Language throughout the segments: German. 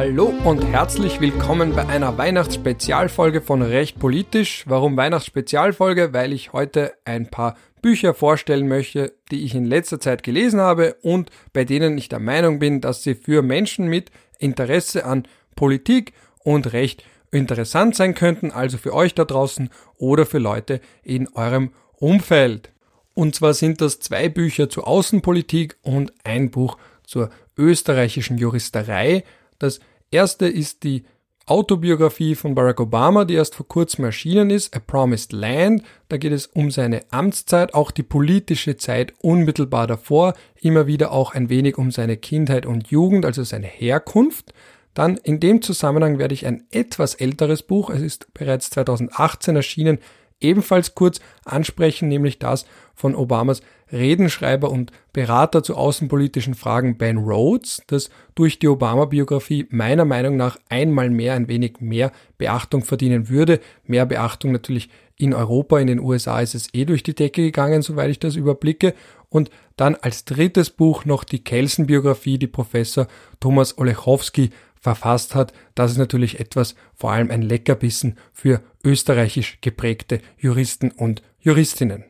Hallo und herzlich willkommen bei einer Weihnachtsspezialfolge von Recht Politisch. Warum Weihnachtsspezialfolge? Weil ich heute ein paar Bücher vorstellen möchte, die ich in letzter Zeit gelesen habe und bei denen ich der Meinung bin, dass sie für Menschen mit Interesse an Politik und Recht interessant sein könnten, also für euch da draußen oder für Leute in eurem Umfeld. Und zwar sind das zwei Bücher zur Außenpolitik und ein Buch zur österreichischen Juristerei. Das erste ist die Autobiografie von Barack Obama, die erst vor kurzem erschienen ist, A Promised Land. Da geht es um seine Amtszeit, auch die politische Zeit unmittelbar davor, immer wieder auch ein wenig um seine Kindheit und Jugend, also seine Herkunft. Dann in dem Zusammenhang werde ich ein etwas älteres Buch, es ist bereits 2018 erschienen, ebenfalls kurz ansprechen, nämlich das von Obamas Redenschreiber und Berater zu außenpolitischen Fragen Ben Rhodes, das durch die Obama-Biografie meiner Meinung nach einmal mehr ein wenig mehr Beachtung verdienen würde. Mehr Beachtung natürlich in Europa, in den USA ist es eh durch die Decke gegangen, soweit ich das überblicke. Und dann als drittes Buch noch die Kelsen-Biografie, die Professor Thomas Olechowski verfasst hat. Das ist natürlich etwas, vor allem ein Leckerbissen für österreichisch geprägte Juristen und Juristinnen.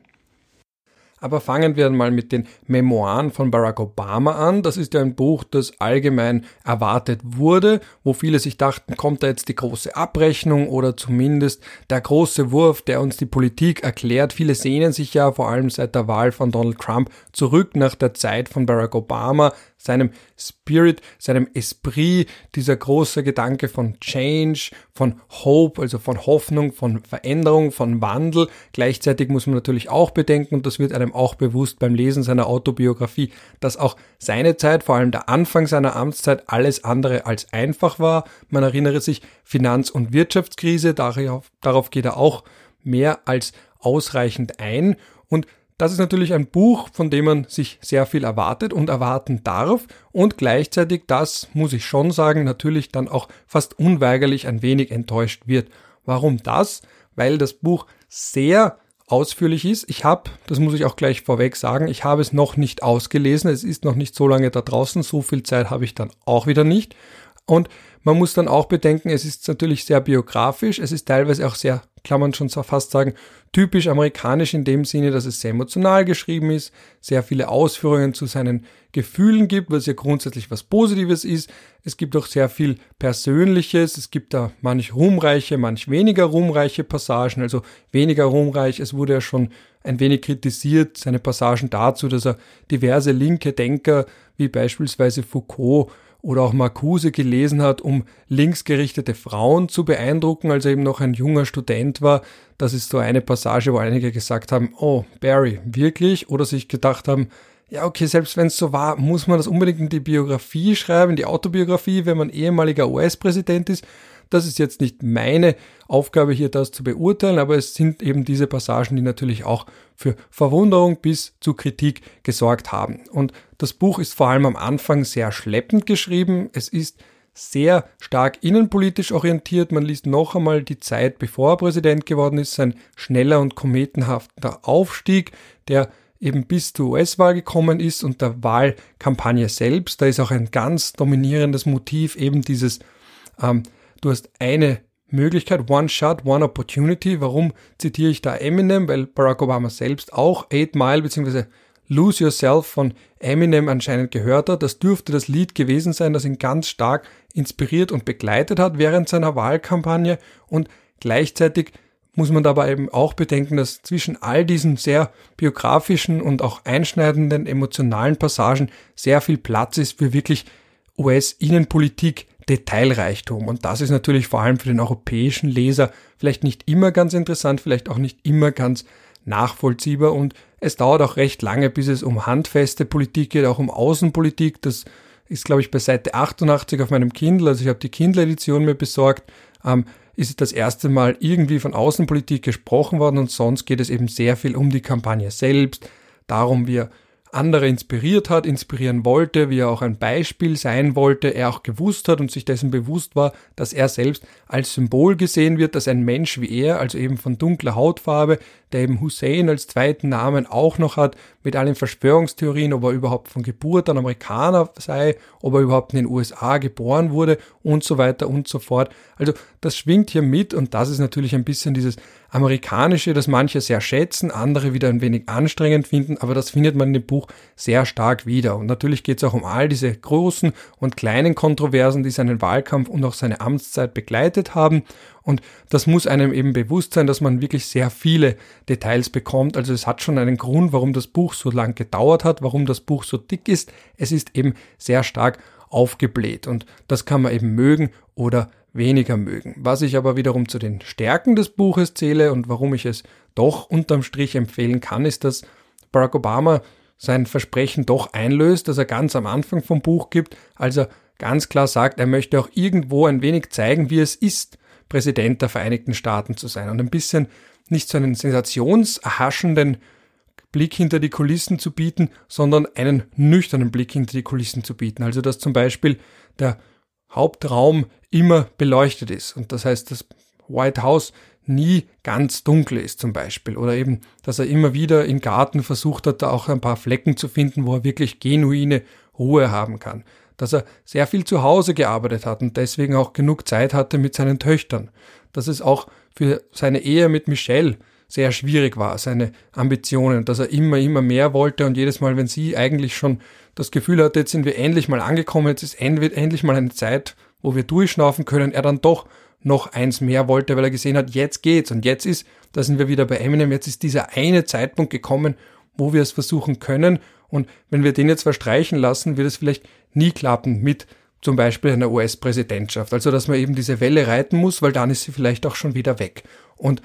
Aber fangen wir mal mit den Memoiren von Barack Obama an. Das ist ja ein Buch, das allgemein erwartet wurde, wo viele sich dachten, kommt da jetzt die große Abrechnung oder zumindest der große Wurf, der uns die Politik erklärt. Viele sehnen sich ja vor allem seit der Wahl von Donald Trump zurück nach der Zeit von Barack Obama, seinem Spirit, seinem Esprit, dieser große Gedanke von Change, von Hope, also von Hoffnung, von Veränderung, von Wandel. Gleichzeitig muss man natürlich auch bedenken, und das wird einem auch bewusst beim Lesen seiner Autobiografie, dass auch seine Zeit, vor allem der Anfang seiner Amtszeit, alles andere als einfach war. Man erinnere sich Finanz- und Wirtschaftskrise, darauf, darauf geht er auch mehr als ausreichend ein. Und das ist natürlich ein Buch, von dem man sich sehr viel erwartet und erwarten darf und gleichzeitig, das muss ich schon sagen, natürlich dann auch fast unweigerlich ein wenig enttäuscht wird. Warum das? Weil das Buch sehr ausführlich ist. Ich habe, das muss ich auch gleich vorweg sagen, ich habe es noch nicht ausgelesen. Es ist noch nicht so lange da draußen. So viel Zeit habe ich dann auch wieder nicht. Und man muss dann auch bedenken, es ist natürlich sehr biografisch. Es ist teilweise auch sehr kann man schon fast sagen, typisch amerikanisch in dem Sinne, dass es sehr emotional geschrieben ist, sehr viele Ausführungen zu seinen Gefühlen gibt, was ja grundsätzlich was Positives ist. Es gibt auch sehr viel Persönliches, es gibt da manch ruhmreiche, manch weniger ruhmreiche Passagen, also weniger ruhmreich. Es wurde ja schon ein wenig kritisiert, seine Passagen dazu, dass er diverse linke Denker wie beispielsweise Foucault oder auch Marcuse gelesen hat, um linksgerichtete Frauen zu beeindrucken, als er eben noch ein junger Student war. Das ist so eine Passage, wo einige gesagt haben, oh, Barry, wirklich? Oder sich gedacht haben, ja, okay, selbst wenn es so war, muss man das unbedingt in die Biografie schreiben, in die Autobiografie, wenn man ehemaliger US-Präsident ist. Das ist jetzt nicht meine Aufgabe hier, das zu beurteilen, aber es sind eben diese Passagen, die natürlich auch für Verwunderung bis zu Kritik gesorgt haben. Und das Buch ist vor allem am Anfang sehr schleppend geschrieben. Es ist sehr stark innenpolitisch orientiert. Man liest noch einmal die Zeit, bevor er Präsident geworden ist, sein schneller und kometenhafter Aufstieg, der eben bis zur US-Wahl gekommen ist und der Wahlkampagne selbst. Da ist auch ein ganz dominierendes Motiv eben dieses ähm, du hast eine Möglichkeit, One Shot, One Opportunity. Warum zitiere ich da Eminem? Weil Barack Obama selbst auch Eight Mile bzw. Lose Yourself von Eminem anscheinend gehört hat. Das dürfte das Lied gewesen sein, das ihn ganz stark inspiriert und begleitet hat während seiner Wahlkampagne. Und gleichzeitig muss man dabei eben auch bedenken, dass zwischen all diesen sehr biografischen und auch einschneidenden emotionalen Passagen sehr viel Platz ist für wirklich US-Innenpolitik, Detailreichtum. Und das ist natürlich vor allem für den europäischen Leser vielleicht nicht immer ganz interessant, vielleicht auch nicht immer ganz nachvollziehbar. Und es dauert auch recht lange, bis es um handfeste Politik geht, auch um Außenpolitik. Das ist, glaube ich, bei Seite 88 auf meinem Kindle. Also ich habe die Kindle-Edition mir besorgt. Ähm, ist das erste Mal irgendwie von Außenpolitik gesprochen worden und sonst geht es eben sehr viel um die Kampagne selbst, darum, wie andere inspiriert hat, inspirieren wollte, wie er auch ein Beispiel sein wollte, er auch gewusst hat und sich dessen bewusst war, dass er selbst als Symbol gesehen wird, dass ein Mensch wie er, also eben von dunkler Hautfarbe, der eben Hussein als zweiten Namen auch noch hat, mit allen Verschwörungstheorien, ob er überhaupt von Geburt ein Amerikaner sei, ob er überhaupt in den USA geboren wurde und so weiter und so fort. Also das schwingt hier mit und das ist natürlich ein bisschen dieses amerikanische, das manche sehr schätzen, andere wieder ein wenig anstrengend finden, aber das findet man in dem Buch sehr stark wieder. Und natürlich geht es auch um all diese großen und kleinen Kontroversen, die seinen Wahlkampf und auch seine Amtszeit begleitet haben. Und das muss einem eben bewusst sein, dass man wirklich sehr viele Details bekommt. Also es hat schon einen Grund, warum das Buch so lang gedauert hat, warum das Buch so dick ist. Es ist eben sehr stark aufgebläht und das kann man eben mögen oder weniger mögen. Was ich aber wiederum zu den Stärken des Buches zähle und warum ich es doch unterm Strich empfehlen kann, ist, dass Barack Obama sein Versprechen doch einlöst, das er ganz am Anfang vom Buch gibt, als er ganz klar sagt, er möchte auch irgendwo ein wenig zeigen, wie es ist, Präsident der Vereinigten Staaten zu sein und ein bisschen nicht so einen sensationserhaschenden Blick hinter die Kulissen zu bieten, sondern einen nüchternen Blick hinter die Kulissen zu bieten. Also dass zum Beispiel der Hauptraum immer beleuchtet ist. Und das heißt, das White House nie ganz dunkel ist zum Beispiel. Oder eben, dass er immer wieder im Garten versucht hat, da auch ein paar Flecken zu finden, wo er wirklich genuine Ruhe haben kann. Dass er sehr viel zu Hause gearbeitet hat und deswegen auch genug Zeit hatte mit seinen Töchtern. Dass es auch für seine Ehe mit Michelle sehr schwierig war, seine Ambitionen, dass er immer, immer mehr wollte und jedes Mal, wenn sie eigentlich schon das Gefühl hatte, jetzt sind wir endlich mal angekommen, jetzt ist endlich mal eine Zeit, wo wir durchschnaufen können, er dann doch noch eins mehr wollte, weil er gesehen hat, jetzt geht's und jetzt ist, da sind wir wieder bei Eminem, jetzt ist dieser eine Zeitpunkt gekommen, wo wir es versuchen können und wenn wir den jetzt verstreichen lassen, wird es vielleicht nie klappen mit zum Beispiel einer US-Präsidentschaft. Also, dass man eben diese Welle reiten muss, weil dann ist sie vielleicht auch schon wieder weg. Und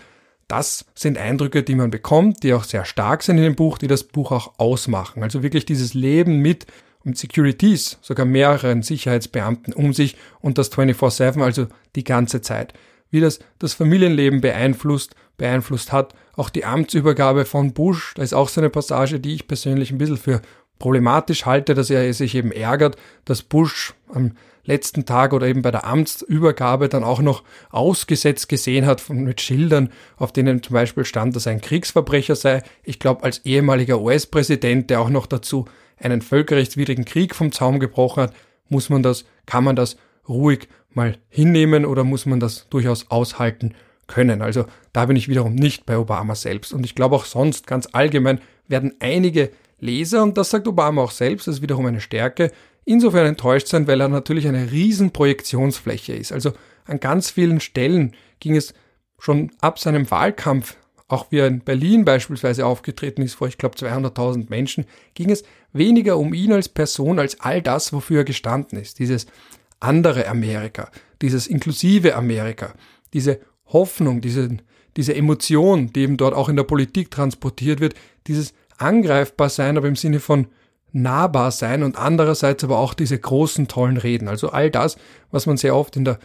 das sind Eindrücke, die man bekommt, die auch sehr stark sind in dem Buch, die das Buch auch ausmachen. Also wirklich dieses Leben mit und Securities, sogar mehreren Sicherheitsbeamten um sich und das 24-7, also die ganze Zeit. Wie das das Familienleben beeinflusst, beeinflusst hat. Auch die Amtsübergabe von Bush, da ist auch so eine Passage, die ich persönlich ein bisschen für problematisch halte, dass er sich eben ärgert, dass Bush am letzten Tag oder eben bei der Amtsübergabe dann auch noch ausgesetzt gesehen hat mit Schildern, auf denen zum Beispiel stand, dass er ein Kriegsverbrecher sei. Ich glaube, als ehemaliger US-Präsident, der auch noch dazu einen völkerrechtswidrigen Krieg vom Zaum gebrochen hat, muss man das, kann man das ruhig mal hinnehmen oder muss man das durchaus aushalten können. Also da bin ich wiederum nicht bei Obama selbst. Und ich glaube auch sonst ganz allgemein werden einige Leser, und das sagt Obama auch selbst, das ist wiederum eine Stärke, insofern enttäuscht sein, weil er natürlich eine riesen Projektionsfläche ist. Also an ganz vielen Stellen ging es schon ab seinem Wahlkampf, auch wie er in Berlin beispielsweise aufgetreten ist, vor ich glaube 200.000 Menschen, ging es weniger um ihn als Person, als all das, wofür er gestanden ist. Dieses andere Amerika, dieses inklusive Amerika, diese Hoffnung, diese, diese Emotion, die eben dort auch in der Politik transportiert wird, dieses angreifbar sein, aber im Sinne von nahbar sein und andererseits aber auch diese großen, tollen Reden. Also all das, was man sehr oft in der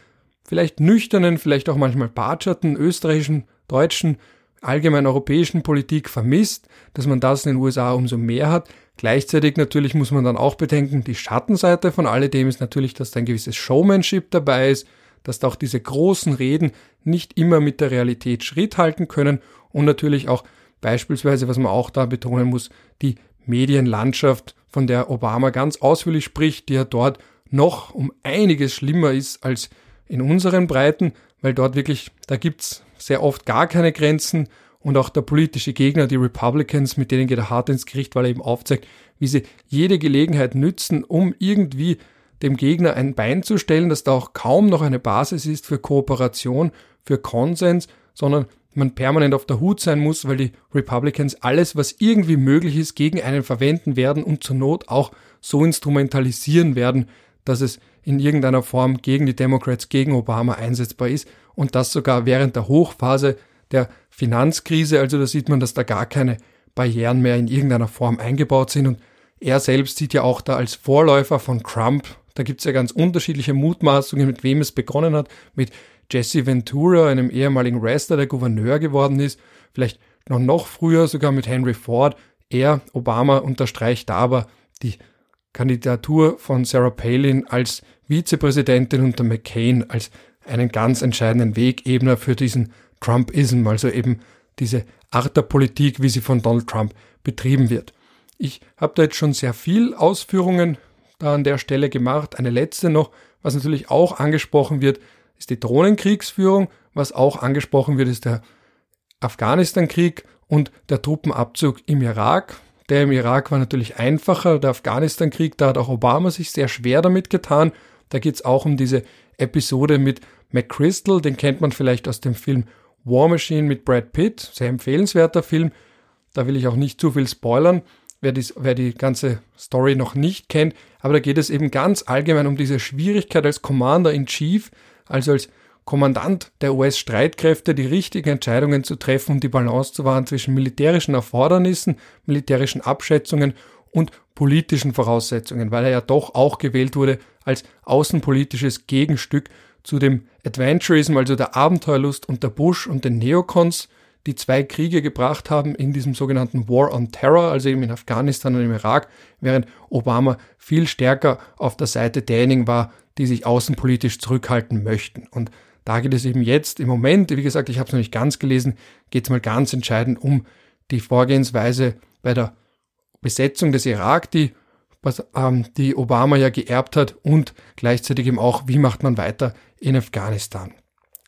vielleicht nüchternen, vielleicht auch manchmal batscherten österreichischen, deutschen, allgemein europäischen Politik vermisst, dass man das in den USA umso mehr hat. Gleichzeitig natürlich muss man dann auch bedenken, die Schattenseite von alledem ist natürlich, dass da ein gewisses Showmanship dabei ist, dass da auch diese großen Reden nicht immer mit der Realität Schritt halten können und natürlich auch beispielsweise, was man auch da betonen muss, die Medienlandschaft von der Obama ganz ausführlich spricht, die ja dort noch um einiges schlimmer ist als in unseren Breiten, weil dort wirklich, da gibt's sehr oft gar keine Grenzen und auch der politische Gegner, die Republicans, mit denen geht er hart ins Gericht, weil er eben aufzeigt, wie sie jede Gelegenheit nützen, um irgendwie dem Gegner ein Bein zu stellen, dass da auch kaum noch eine Basis ist für Kooperation, für Konsens, sondern man permanent auf der Hut sein muss, weil die Republicans alles, was irgendwie möglich ist, gegen einen verwenden werden und zur Not auch so instrumentalisieren werden, dass es in irgendeiner Form gegen die Democrats, gegen Obama einsetzbar ist und das sogar während der Hochphase der Finanzkrise. Also da sieht man, dass da gar keine Barrieren mehr in irgendeiner Form eingebaut sind und er selbst sieht ja auch da als Vorläufer von Trump, da gibt es ja ganz unterschiedliche Mutmaßungen, mit wem es begonnen hat, mit Jesse Ventura, einem ehemaligen Wrestler, der Gouverneur geworden ist, vielleicht noch noch früher sogar mit Henry Ford. Er, Obama, unterstreicht aber die Kandidatur von Sarah Palin als Vizepräsidentin unter McCain als einen ganz entscheidenden Wegebner für diesen Trumpism, also eben diese Art der Politik, wie sie von Donald Trump betrieben wird. Ich habe da jetzt schon sehr viel Ausführungen da an der Stelle gemacht. Eine letzte noch, was natürlich auch angesprochen wird, ist die Drohnenkriegsführung. Was auch angesprochen wird, ist der Afghanistan-Krieg und der Truppenabzug im Irak. Der im Irak war natürlich einfacher. Der Afghanistan-Krieg, da hat auch Obama sich sehr schwer damit getan. Da geht es auch um diese Episode mit McChrystal, den kennt man vielleicht aus dem Film War Machine mit Brad Pitt, sehr empfehlenswerter Film. Da will ich auch nicht zu viel spoilern, wer, dies, wer die ganze Story noch nicht kennt. Aber da geht es eben ganz allgemein um diese Schwierigkeit als Commander in Chief, also als Kommandant der US-Streitkräfte, die richtigen Entscheidungen zu treffen und die Balance zu wahren zwischen militärischen Erfordernissen, militärischen Abschätzungen und politischen Voraussetzungen, weil er ja doch auch gewählt wurde als außenpolitisches Gegenstück zu dem Adventurism, also der Abenteuerlust unter Bush und den Neocons, die zwei Kriege gebracht haben in diesem sogenannten War on Terror, also eben in Afghanistan und im Irak, während Obama viel stärker auf der Seite derjenigen war, die sich außenpolitisch zurückhalten möchten. Und da geht es eben jetzt im Moment, wie gesagt, ich habe es noch nicht ganz gelesen, geht es mal ganz entscheidend um die Vorgehensweise bei der Besetzung des Irak, die, was, ähm, die Obama ja geerbt hat und gleichzeitig eben auch, wie macht man weiter in Afghanistan.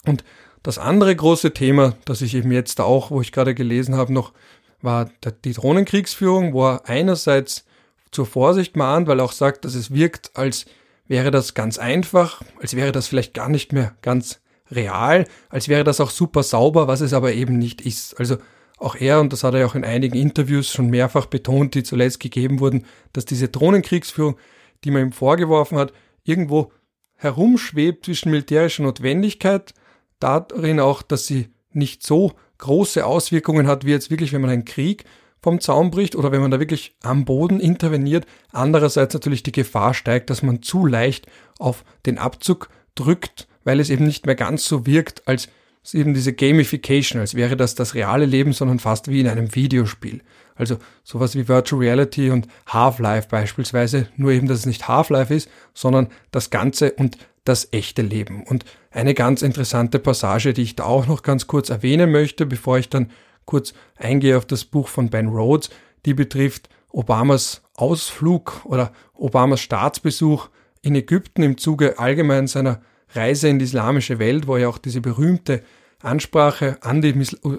Und das andere große Thema, das ich eben jetzt auch, wo ich gerade gelesen habe, noch war die Drohnenkriegsführung, wo er einerseits zur Vorsicht mahnt, weil er auch sagt, dass es wirkt, als wäre das ganz einfach, als wäre das vielleicht gar nicht mehr ganz real, als wäre das auch super sauber, was es aber eben nicht ist. Also auch er, und das hat er ja auch in einigen Interviews schon mehrfach betont, die zuletzt gegeben wurden, dass diese Drohnenkriegsführung, die man ihm vorgeworfen hat, irgendwo herumschwebt zwischen militärischer Notwendigkeit, darin auch, dass sie nicht so große Auswirkungen hat, wie jetzt wirklich, wenn man einen Krieg vom Zaun bricht oder wenn man da wirklich am Boden interveniert. Andererseits natürlich die Gefahr steigt, dass man zu leicht auf den Abzug drückt, weil es eben nicht mehr ganz so wirkt, als eben diese Gamification, als wäre das das reale Leben, sondern fast wie in einem Videospiel. Also sowas wie Virtual Reality und Half-Life beispielsweise, nur eben, dass es nicht Half-Life ist, sondern das Ganze und das echte Leben. Und eine ganz interessante Passage, die ich da auch noch ganz kurz erwähnen möchte, bevor ich dann kurz eingehe auf das Buch von Ben Rhodes, die betrifft Obamas Ausflug oder Obamas Staatsbesuch in Ägypten im Zuge allgemein seiner Reise in die islamische Welt, wo er auch diese berühmte Ansprache an die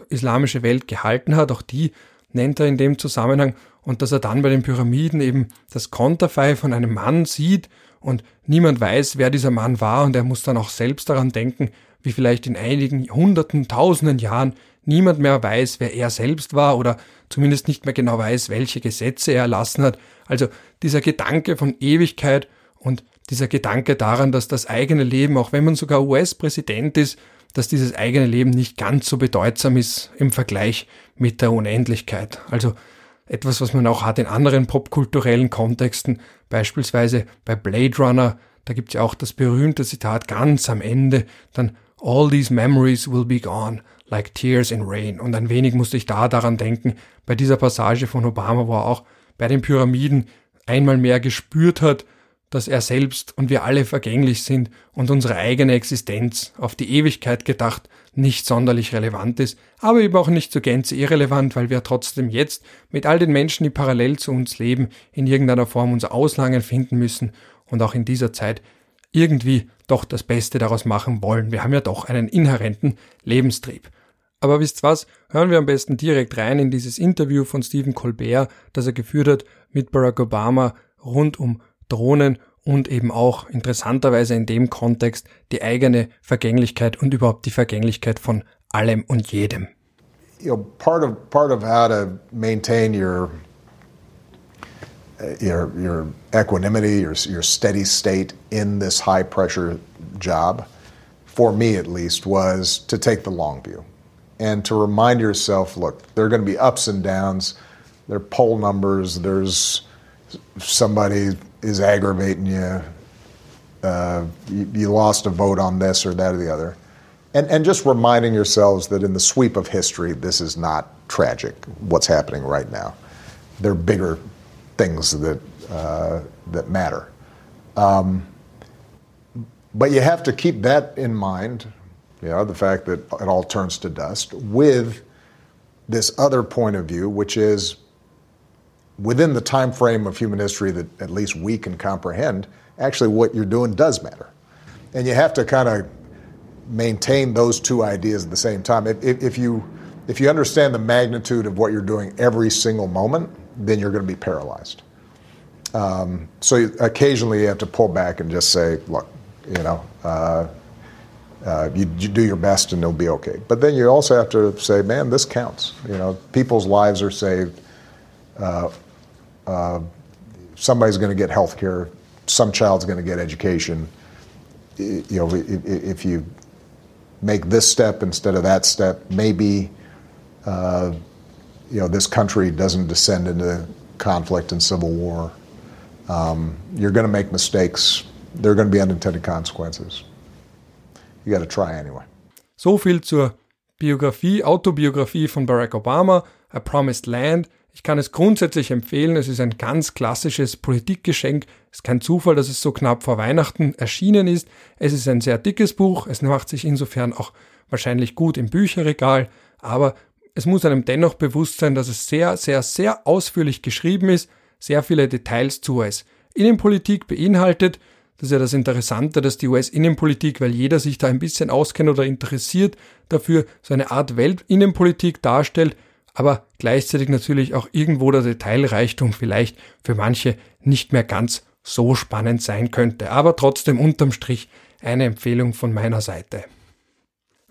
islamische Welt gehalten hat. Auch die nennt er in dem Zusammenhang und dass er dann bei den Pyramiden eben das Konterfei von einem Mann sieht und niemand weiß, wer dieser Mann war und er muss dann auch selbst daran denken, wie vielleicht in einigen hunderten, tausenden Jahren niemand mehr weiß, wer er selbst war oder zumindest nicht mehr genau weiß, welche Gesetze er erlassen hat. Also dieser Gedanke von Ewigkeit und dieser Gedanke daran, dass das eigene Leben, auch wenn man sogar US-Präsident ist, dass dieses eigene Leben nicht ganz so bedeutsam ist im Vergleich mit der Unendlichkeit. Also etwas, was man auch hat in anderen popkulturellen Kontexten, beispielsweise bei Blade Runner, da gibt es ja auch das berühmte Zitat ganz am Ende, dann All these memories will be gone, like tears in rain. Und ein wenig musste ich da daran denken, bei dieser Passage von Obama, wo er auch bei den Pyramiden einmal mehr gespürt hat, dass er selbst und wir alle vergänglich sind und unsere eigene Existenz auf die Ewigkeit gedacht nicht sonderlich relevant ist, aber eben auch nicht zur Gänze irrelevant, weil wir trotzdem jetzt mit all den Menschen, die parallel zu uns leben, in irgendeiner Form unser Auslangen finden müssen und auch in dieser Zeit irgendwie doch das Beste daraus machen wollen. Wir haben ja doch einen inhärenten Lebenstrieb. Aber wisst was? Hören wir am besten direkt rein in dieses Interview von Stephen Colbert, das er geführt hat mit Barack Obama rund um Drohnen und eben auch interessanterweise in dem Kontext die eigene Vergänglichkeit und überhaupt die Vergänglichkeit von allem und jedem. You know, part of part of how to maintain your your your equanimity, your your steady state in this high pressure job, for me at least, was to take the long view and to remind yourself, look, there are going to be ups and downs. There are poll numbers. There's somebody is aggravating you. Uh, you, you, lost a vote on this or that or the other. And, and just reminding yourselves that in the sweep of history, this is not tragic, what's happening right now. There are bigger things that, uh, that matter. Um, but you have to keep that in mind, you know, the fact that it all turns to dust, with this other point of view, which is within the time frame of human history that at least we can comprehend, actually what you're doing does matter. And you have to kind of maintain those two ideas at the same time. If, if, if, you if you understand the magnitude of what you're doing every single moment, then you're going to be paralyzed. Um, so occasionally you have to pull back and just say, look, you know, uh, uh, you, you, do your best and it'll be okay. But then you also have to say, man, this counts. You know, people's lives are saved. Uh, uh somebody's going to get health care. Some child's going to get education. You know, if you make this step instead of that step, maybe uh, you know this country doesn't descend into conflict and civil war. Um, you're going to make mistakes. There are going to be unintended consequences. You got to try anyway. So viel zur Biografie, Autobiografie von Barack Obama, A Promised Land. Ich kann es grundsätzlich empfehlen. Es ist ein ganz klassisches Politikgeschenk. Es ist kein Zufall, dass es so knapp vor Weihnachten erschienen ist. Es ist ein sehr dickes Buch. Es macht sich insofern auch wahrscheinlich gut im Bücherregal. Aber es muss einem dennoch bewusst sein, dass es sehr, sehr, sehr ausführlich geschrieben ist, sehr viele Details zur US-Innenpolitik beinhaltet. Das ist ja das Interessante, dass die US-Innenpolitik, weil jeder sich da ein bisschen auskennt oder interessiert, dafür so eine Art Weltinnenpolitik darstellt, aber gleichzeitig natürlich auch irgendwo der Detailreichtum vielleicht für manche nicht mehr ganz so spannend sein könnte. Aber trotzdem unterm Strich eine Empfehlung von meiner Seite.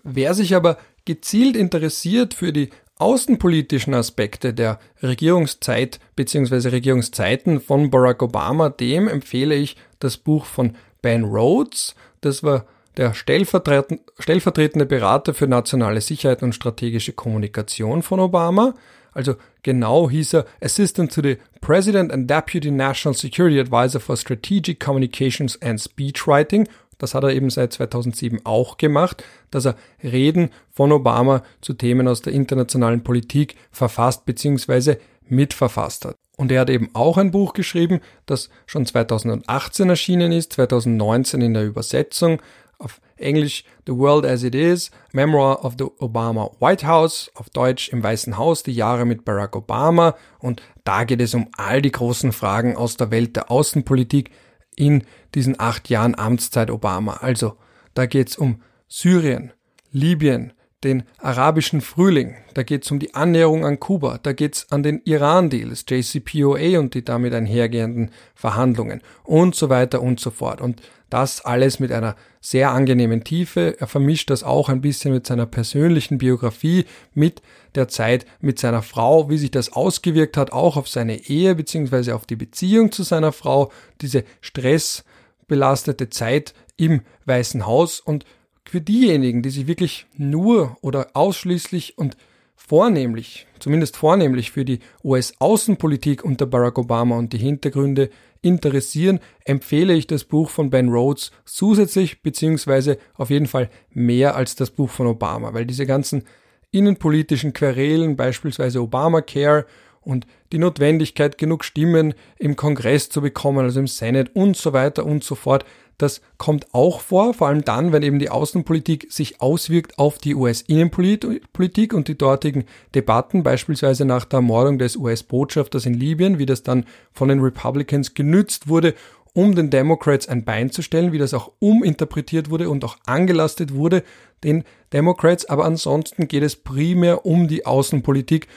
Wer sich aber gezielt interessiert für die außenpolitischen Aspekte der Regierungszeit bzw. Regierungszeiten von Barack Obama, dem empfehle ich das Buch von Ben Rhodes. Das war der stellvertretende Berater für nationale Sicherheit und strategische Kommunikation von Obama. Also genau hieß er Assistant to the President and Deputy National Security Advisor for Strategic Communications and Speechwriting. Das hat er eben seit 2007 auch gemacht, dass er Reden von Obama zu Themen aus der internationalen Politik verfasst bzw. mitverfasst hat. Und er hat eben auch ein Buch geschrieben, das schon 2018 erschienen ist, 2019 in der Übersetzung auf Englisch The World as It Is, Memoir of the Obama White House, auf Deutsch im Weißen Haus, die Jahre mit Barack Obama. Und da geht es um all die großen Fragen aus der Welt der Außenpolitik in diesen acht Jahren Amtszeit Obama. Also da geht es um Syrien, Libyen, den arabischen Frühling, da geht es um die Annäherung an Kuba, da geht es an den Iran-Deal, das JCPOA und die damit einhergehenden Verhandlungen und so weiter und so fort. Und das alles mit einer sehr angenehmen Tiefe. Er vermischt das auch ein bisschen mit seiner persönlichen Biografie, mit der Zeit mit seiner Frau, wie sich das ausgewirkt hat, auch auf seine Ehe bzw. auf die Beziehung zu seiner Frau, diese stressbelastete Zeit im Weißen Haus und für diejenigen, die sich wirklich nur oder ausschließlich und vornehmlich, zumindest vornehmlich für die US-Außenpolitik unter Barack Obama und die Hintergründe interessieren, empfehle ich das Buch von Ben Rhodes zusätzlich beziehungsweise auf jeden Fall mehr als das Buch von Obama, weil diese ganzen innenpolitischen Querelen, beispielsweise Obamacare und die Notwendigkeit, genug Stimmen im Kongress zu bekommen, also im Senate und so weiter und so fort, das kommt auch vor, vor allem dann, wenn eben die Außenpolitik sich auswirkt auf die US-Innenpolitik und die dortigen Debatten, beispielsweise nach der Ermordung des US-Botschafters in Libyen, wie das dann von den Republicans genützt wurde, um den Democrats ein Bein zu stellen, wie das auch uminterpretiert wurde und auch angelastet wurde den Democrats. Aber ansonsten geht es primär um die Außenpolitik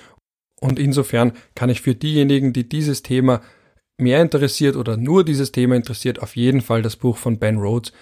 und insofern kann ich für diejenigen, die dieses Thema mehr interessiert oder nur dieses Thema interessiert, auf jeden Fall das Buch von Ben Rhodes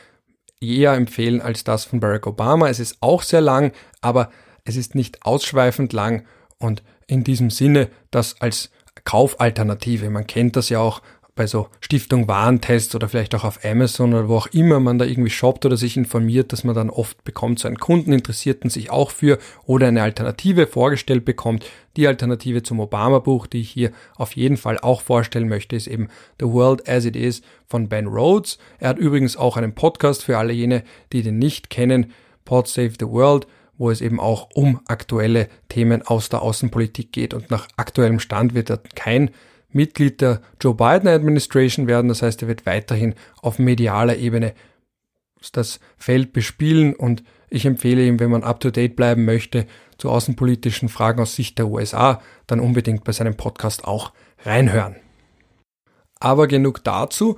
eher empfehlen als das von Barack Obama. Es ist auch sehr lang, aber es ist nicht ausschweifend lang und in diesem Sinne das als Kaufalternative. Man kennt das ja auch bei so Stiftung Warentests oder vielleicht auch auf Amazon oder wo auch immer man da irgendwie shoppt oder sich informiert, dass man dann oft bekommt, so einen Kundeninteressierten sich auch für oder eine Alternative vorgestellt bekommt. Die Alternative zum Obama-Buch, die ich hier auf jeden Fall auch vorstellen möchte, ist eben The World as It Is von Ben Rhodes. Er hat übrigens auch einen Podcast für alle jene, die den nicht kennen, Pod Save the World wo es eben auch um aktuelle Themen aus der Außenpolitik geht. Und nach aktuellem Stand wird er kein Mitglied der Joe Biden Administration werden. Das heißt, er wird weiterhin auf medialer Ebene das Feld bespielen und ich empfehle ihm, wenn man up to date bleiben möchte, zu außenpolitischen Fragen aus Sicht der USA, dann unbedingt bei seinem Podcast auch reinhören. Aber genug dazu.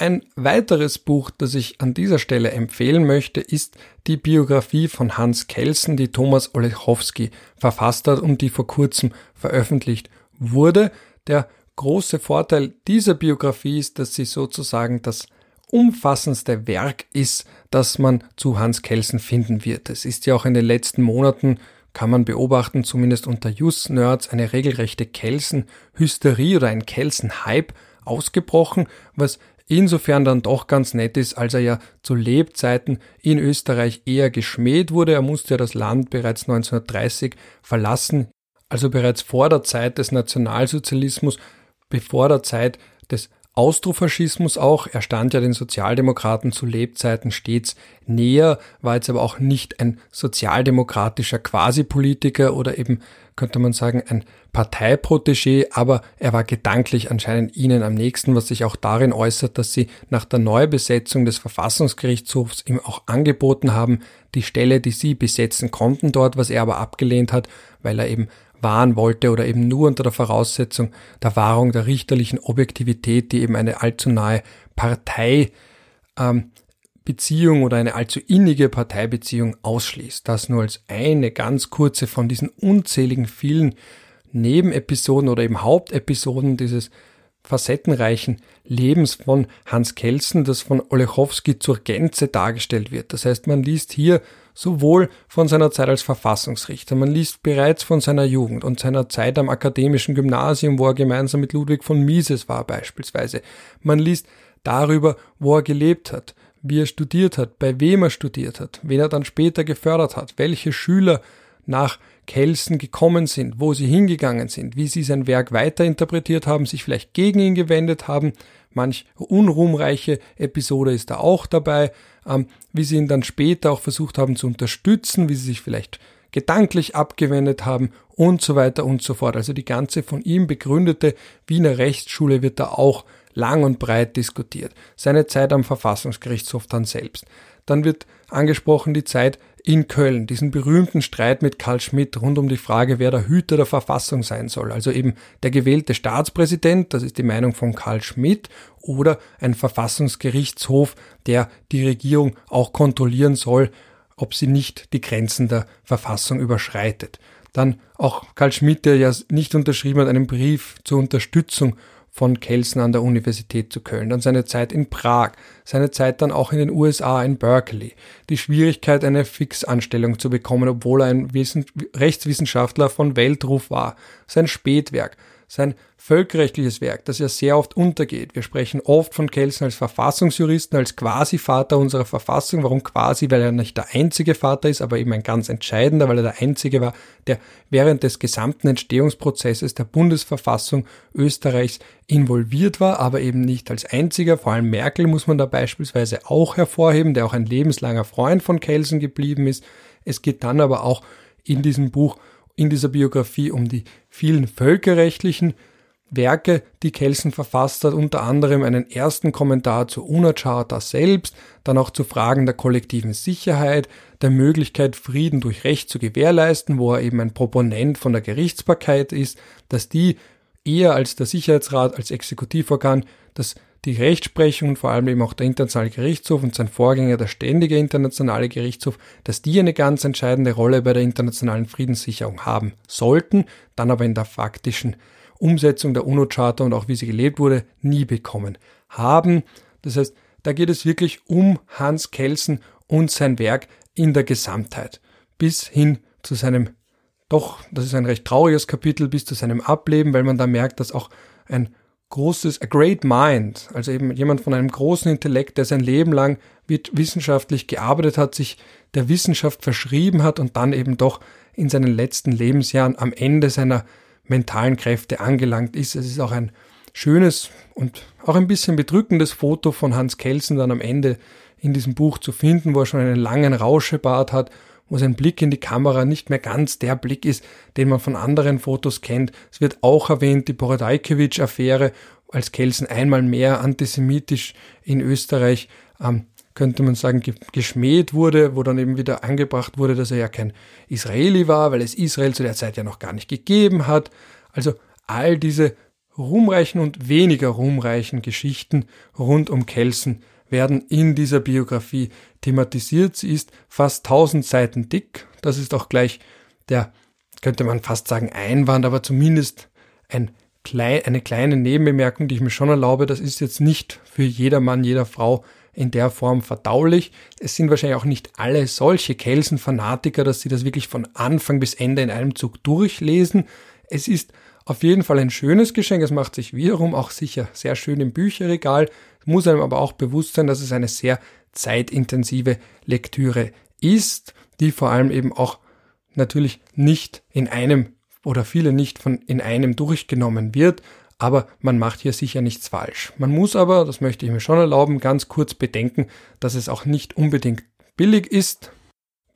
Ein weiteres Buch, das ich an dieser Stelle empfehlen möchte, ist die Biografie von Hans Kelsen, die Thomas Olechowski verfasst hat und die vor kurzem veröffentlicht wurde. Der große Vorteil dieser Biografie ist, dass sie sozusagen das umfassendste Werk ist, das man zu Hans Kelsen finden wird. Es ist ja auch in den letzten Monaten kann man beobachten, zumindest unter Just-Nerds, eine regelrechte Kelsen-Hysterie oder ein Kelsen-Hype ausgebrochen, was insofern dann doch ganz nett ist, als er ja zu Lebzeiten in Österreich eher geschmäht wurde. Er musste ja das Land bereits 1930 verlassen, also bereits vor der Zeit des Nationalsozialismus, bevor der Zeit des Austrofaschismus auch. Er stand ja den Sozialdemokraten zu Lebzeiten stets näher, war jetzt aber auch nicht ein sozialdemokratischer Quasi-Politiker oder eben, könnte man sagen, ein Parteiprotégé, aber er war gedanklich anscheinend ihnen am nächsten, was sich auch darin äußert, dass sie nach der Neubesetzung des Verfassungsgerichtshofs ihm auch angeboten haben, die Stelle, die sie besetzen konnten dort, was er aber abgelehnt hat, weil er eben wahren wollte oder eben nur unter der Voraussetzung der Wahrung der richterlichen Objektivität, die eben eine allzu nahe Parteibeziehung ähm, oder eine allzu innige Parteibeziehung ausschließt. Das nur als eine ganz kurze von diesen unzähligen vielen Nebenepisoden oder eben Hauptepisoden dieses facettenreichen Lebens von Hans Kelsen, das von Olechowski zur Gänze dargestellt wird. Das heißt, man liest hier sowohl von seiner Zeit als Verfassungsrichter, man liest bereits von seiner Jugend und seiner Zeit am akademischen Gymnasium, wo er gemeinsam mit Ludwig von Mises war beispielsweise. Man liest darüber, wo er gelebt hat, wie er studiert hat, bei wem er studiert hat, wen er dann später gefördert hat, welche Schüler nach Kelsen gekommen sind, wo sie hingegangen sind, wie sie sein Werk weiterinterpretiert haben, sich vielleicht gegen ihn gewendet haben. Manch unruhmreiche Episode ist da auch dabei ähm, wie sie ihn dann später auch versucht haben zu unterstützen, wie sie sich vielleicht gedanklich abgewendet haben und so weiter und so fort. Also die ganze von ihm begründete Wiener Rechtsschule wird da auch lang und breit diskutiert. Seine Zeit am Verfassungsgerichtshof dann selbst. Dann wird angesprochen die Zeit in Köln, diesen berühmten Streit mit Karl Schmidt rund um die Frage, wer der Hüter der Verfassung sein soll. Also eben der gewählte Staatspräsident, das ist die Meinung von Karl Schmidt, oder ein Verfassungsgerichtshof, der die Regierung auch kontrollieren soll, ob sie nicht die Grenzen der Verfassung überschreitet. Dann auch Karl Schmidt, der ja nicht unterschrieben hat, einen Brief zur Unterstützung von Kelsen an der Universität zu Köln, dann seine Zeit in Prag, seine Zeit dann auch in den USA in Berkeley, die Schwierigkeit, eine Fixanstellung zu bekommen, obwohl er ein Wissen Rechtswissenschaftler von Weltruf war, sein Spätwerk, sein völkerrechtliches Werk, das ja sehr oft untergeht. Wir sprechen oft von Kelsen als Verfassungsjuristen, als Quasi-Vater unserer Verfassung. Warum quasi? Weil er nicht der einzige Vater ist, aber eben ein ganz entscheidender, weil er der einzige war, der während des gesamten Entstehungsprozesses der Bundesverfassung Österreichs involviert war, aber eben nicht als einziger. Vor allem Merkel muss man da beispielsweise auch hervorheben, der auch ein lebenslanger Freund von Kelsen geblieben ist. Es geht dann aber auch in diesem Buch in dieser Biografie um die vielen völkerrechtlichen Werke, die Kelsen verfasst hat, unter anderem einen ersten Kommentar zur UNA-Charta selbst, dann auch zu Fragen der kollektiven Sicherheit, der Möglichkeit, Frieden durch Recht zu gewährleisten, wo er eben ein Proponent von der Gerichtsbarkeit ist, dass die eher als der Sicherheitsrat, als Exekutivorgan, dass die Rechtsprechung und vor allem eben auch der Internationale Gerichtshof und sein Vorgänger, der Ständige Internationale Gerichtshof, dass die eine ganz entscheidende Rolle bei der internationalen Friedenssicherung haben sollten, dann aber in der faktischen Umsetzung der UNO-Charta und auch wie sie gelebt wurde, nie bekommen haben. Das heißt, da geht es wirklich um Hans Kelsen und sein Werk in der Gesamtheit. Bis hin zu seinem, doch, das ist ein recht trauriges Kapitel, bis zu seinem Ableben, weil man da merkt, dass auch ein großes, a great mind, also eben jemand von einem großen Intellekt, der sein Leben lang wissenschaftlich gearbeitet hat, sich der Wissenschaft verschrieben hat und dann eben doch in seinen letzten Lebensjahren am Ende seiner mentalen Kräfte angelangt ist. Es ist auch ein schönes und auch ein bisschen bedrückendes Foto von Hans Kelsen dann am Ende in diesem Buch zu finden, wo er schon einen langen Rauschebart hat, wo sein Blick in die Kamera nicht mehr ganz der Blick ist, den man von anderen Fotos kennt. Es wird auch erwähnt, die Borodajkiewicz-Affäre, als Kelsen einmal mehr antisemitisch in Österreich ähm, könnte man sagen, geschmäht wurde, wo dann eben wieder angebracht wurde, dass er ja kein Israeli war, weil es Israel zu der Zeit ja noch gar nicht gegeben hat. Also all diese ruhmreichen und weniger ruhmreichen Geschichten rund um Kelsen werden in dieser Biografie thematisiert. Sie ist fast 1000 Seiten dick. Das ist auch gleich der, könnte man fast sagen, Einwand, aber zumindest ein eine kleine Nebenbemerkung, die ich mir schon erlaube. Das ist jetzt nicht für jeder Mann, jeder Frau in der Form verdaulich. Es sind wahrscheinlich auch nicht alle solche Kelsen-Fanatiker, dass sie das wirklich von Anfang bis Ende in einem Zug durchlesen. Es ist auf jeden Fall ein schönes Geschenk. Es macht sich wiederum auch sicher sehr schön im Bücherregal. Muss einem aber auch bewusst sein, dass es eine sehr zeitintensive Lektüre ist, die vor allem eben auch natürlich nicht in einem oder viele nicht von in einem durchgenommen wird, aber man macht hier sicher nichts falsch. Man muss aber, das möchte ich mir schon erlauben, ganz kurz bedenken, dass es auch nicht unbedingt billig ist.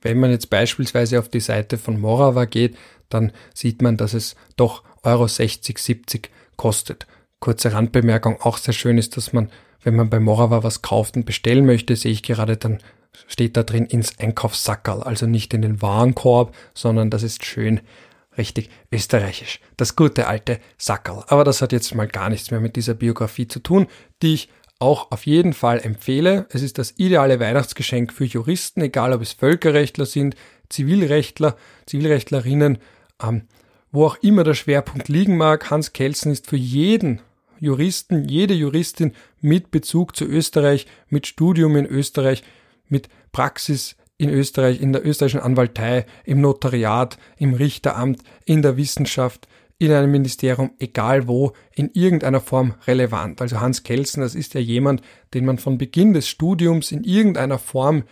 Wenn man jetzt beispielsweise auf die Seite von Morava geht, dann sieht man, dass es doch Euro 60, 70 kostet. Kurze Randbemerkung, auch sehr schön ist, dass man, wenn man bei Morava was kauft und bestellen möchte, sehe ich gerade, dann steht da drin ins Einkaufssackerl, also nicht in den Warenkorb, sondern das ist schön richtig österreichisch. Das gute alte Sackerl. Aber das hat jetzt mal gar nichts mehr mit dieser Biografie zu tun, die ich auch auf jeden Fall empfehle. Es ist das ideale Weihnachtsgeschenk für Juristen, egal ob es Völkerrechtler sind, Zivilrechtler, Zivilrechtlerinnen, ähm, wo auch immer der Schwerpunkt liegen mag. Hans Kelsen ist für jeden Juristen, jede Juristin mit Bezug zu Österreich, mit Studium in Österreich, mit Praxis in Österreich, in der österreichischen Anwaltei, im Notariat, im Richteramt, in der Wissenschaft, in einem Ministerium, egal wo, in irgendeiner Form relevant. Also Hans Kelsen, das ist ja jemand, den man von Beginn des Studiums in irgendeiner Form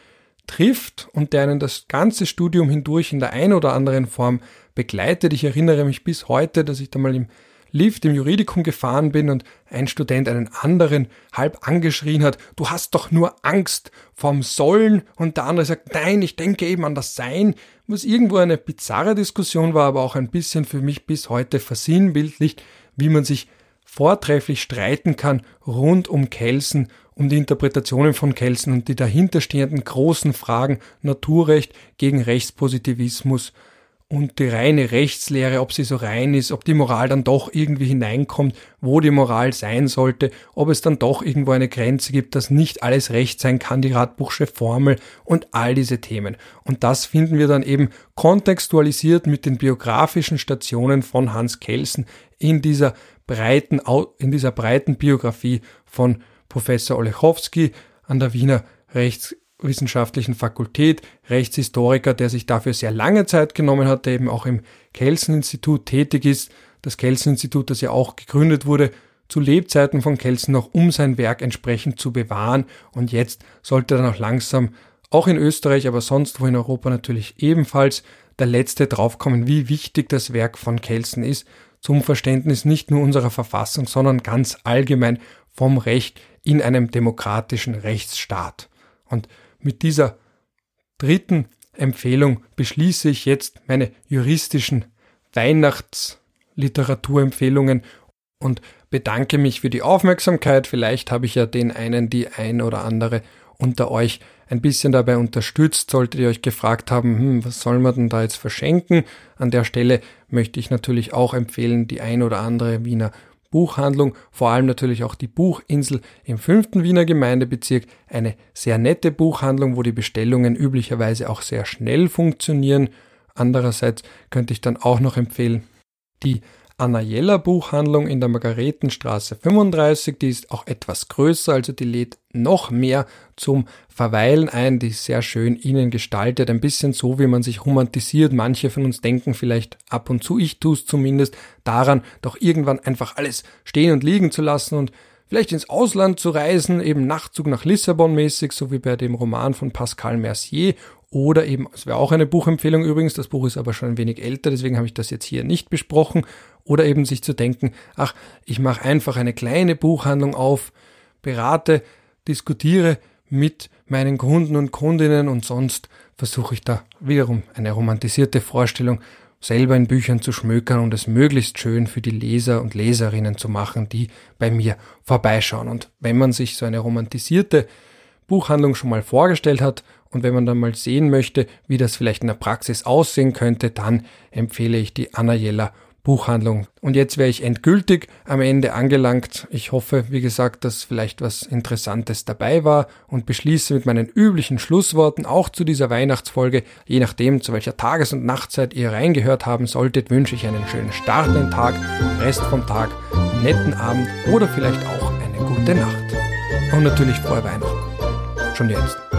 trifft und der einen das ganze Studium hindurch in der einen oder anderen Form begleitet. Ich erinnere mich bis heute, dass ich da mal im Lift im Juridikum gefahren bin und ein Student einen anderen halb angeschrien hat, du hast doch nur Angst vom Sollen und der andere sagt, nein, ich denke eben an das Sein, was irgendwo eine bizarre Diskussion war, aber auch ein bisschen für mich bis heute versinnbildlicht, wie man sich vortrefflich streiten kann rund um Kelsen, um die Interpretationen von Kelsen und die dahinterstehenden großen Fragen Naturrecht gegen Rechtspositivismus und die reine Rechtslehre, ob sie so rein ist, ob die Moral dann doch irgendwie hineinkommt, wo die Moral sein sollte, ob es dann doch irgendwo eine Grenze gibt, dass nicht alles Recht sein kann, die Radbuchsche Formel und all diese Themen. Und das finden wir dann eben kontextualisiert mit den biografischen Stationen von Hans Kelsen in dieser breiten, in dieser breiten Biografie von Professor Olechowski an der Wiener Rechts wissenschaftlichen Fakultät, Rechtshistoriker, der sich dafür sehr lange Zeit genommen hat, der eben auch im Kelsen-Institut tätig ist. Das Kelsen-Institut, das ja auch gegründet wurde, zu Lebzeiten von Kelsen noch, um sein Werk entsprechend zu bewahren. Und jetzt sollte dann auch langsam, auch in Österreich, aber sonst wo in Europa natürlich ebenfalls, der letzte draufkommen, wie wichtig das Werk von Kelsen ist, zum Verständnis nicht nur unserer Verfassung, sondern ganz allgemein vom Recht in einem demokratischen Rechtsstaat. Und mit dieser dritten Empfehlung beschließe ich jetzt meine juristischen Weihnachtsliteraturempfehlungen und bedanke mich für die Aufmerksamkeit. Vielleicht habe ich ja den einen, die ein oder andere unter euch ein bisschen dabei unterstützt. Solltet ihr euch gefragt haben, hm, was soll man denn da jetzt verschenken? An der Stelle möchte ich natürlich auch empfehlen, die ein oder andere Wiener Buchhandlung, vor allem natürlich auch die Buchinsel im fünften Wiener Gemeindebezirk, eine sehr nette Buchhandlung, wo die Bestellungen üblicherweise auch sehr schnell funktionieren. Andererseits könnte ich dann auch noch empfehlen, die Anna Jeller Buchhandlung in der Margaretenstraße 35. Die ist auch etwas größer, also die lädt noch mehr zum Verweilen ein. Die ist sehr schön innen gestaltet, ein bisschen so, wie man sich romantisiert. Manche von uns denken vielleicht ab und zu, ich tue es zumindest, daran, doch irgendwann einfach alles stehen und liegen zu lassen und vielleicht ins Ausland zu reisen, eben Nachtzug nach Lissabon mäßig, so wie bei dem Roman von Pascal Mercier oder eben, es wäre auch eine Buchempfehlung übrigens, das Buch ist aber schon ein wenig älter, deswegen habe ich das jetzt hier nicht besprochen. Oder eben sich zu denken, ach, ich mache einfach eine kleine Buchhandlung auf, berate, diskutiere mit meinen Kunden und Kundinnen und sonst versuche ich da wiederum eine romantisierte Vorstellung selber in Büchern zu schmökern und es möglichst schön für die Leser und Leserinnen zu machen, die bei mir vorbeischauen. Und wenn man sich so eine romantisierte Buchhandlung schon mal vorgestellt hat. Und wenn man dann mal sehen möchte, wie das vielleicht in der Praxis aussehen könnte, dann empfehle ich die Anna Jeller Buchhandlung. Und jetzt wäre ich endgültig am Ende angelangt. Ich hoffe, wie gesagt, dass vielleicht was Interessantes dabei war und beschließe mit meinen üblichen Schlussworten auch zu dieser Weihnachtsfolge. Je nachdem, zu welcher Tages- und Nachtzeit ihr reingehört haben solltet, wünsche ich einen schönen startenden Tag, Rest vom Tag, netten Abend oder vielleicht auch eine gute Nacht. Und natürlich frohe Weihnachten. Schon jetzt.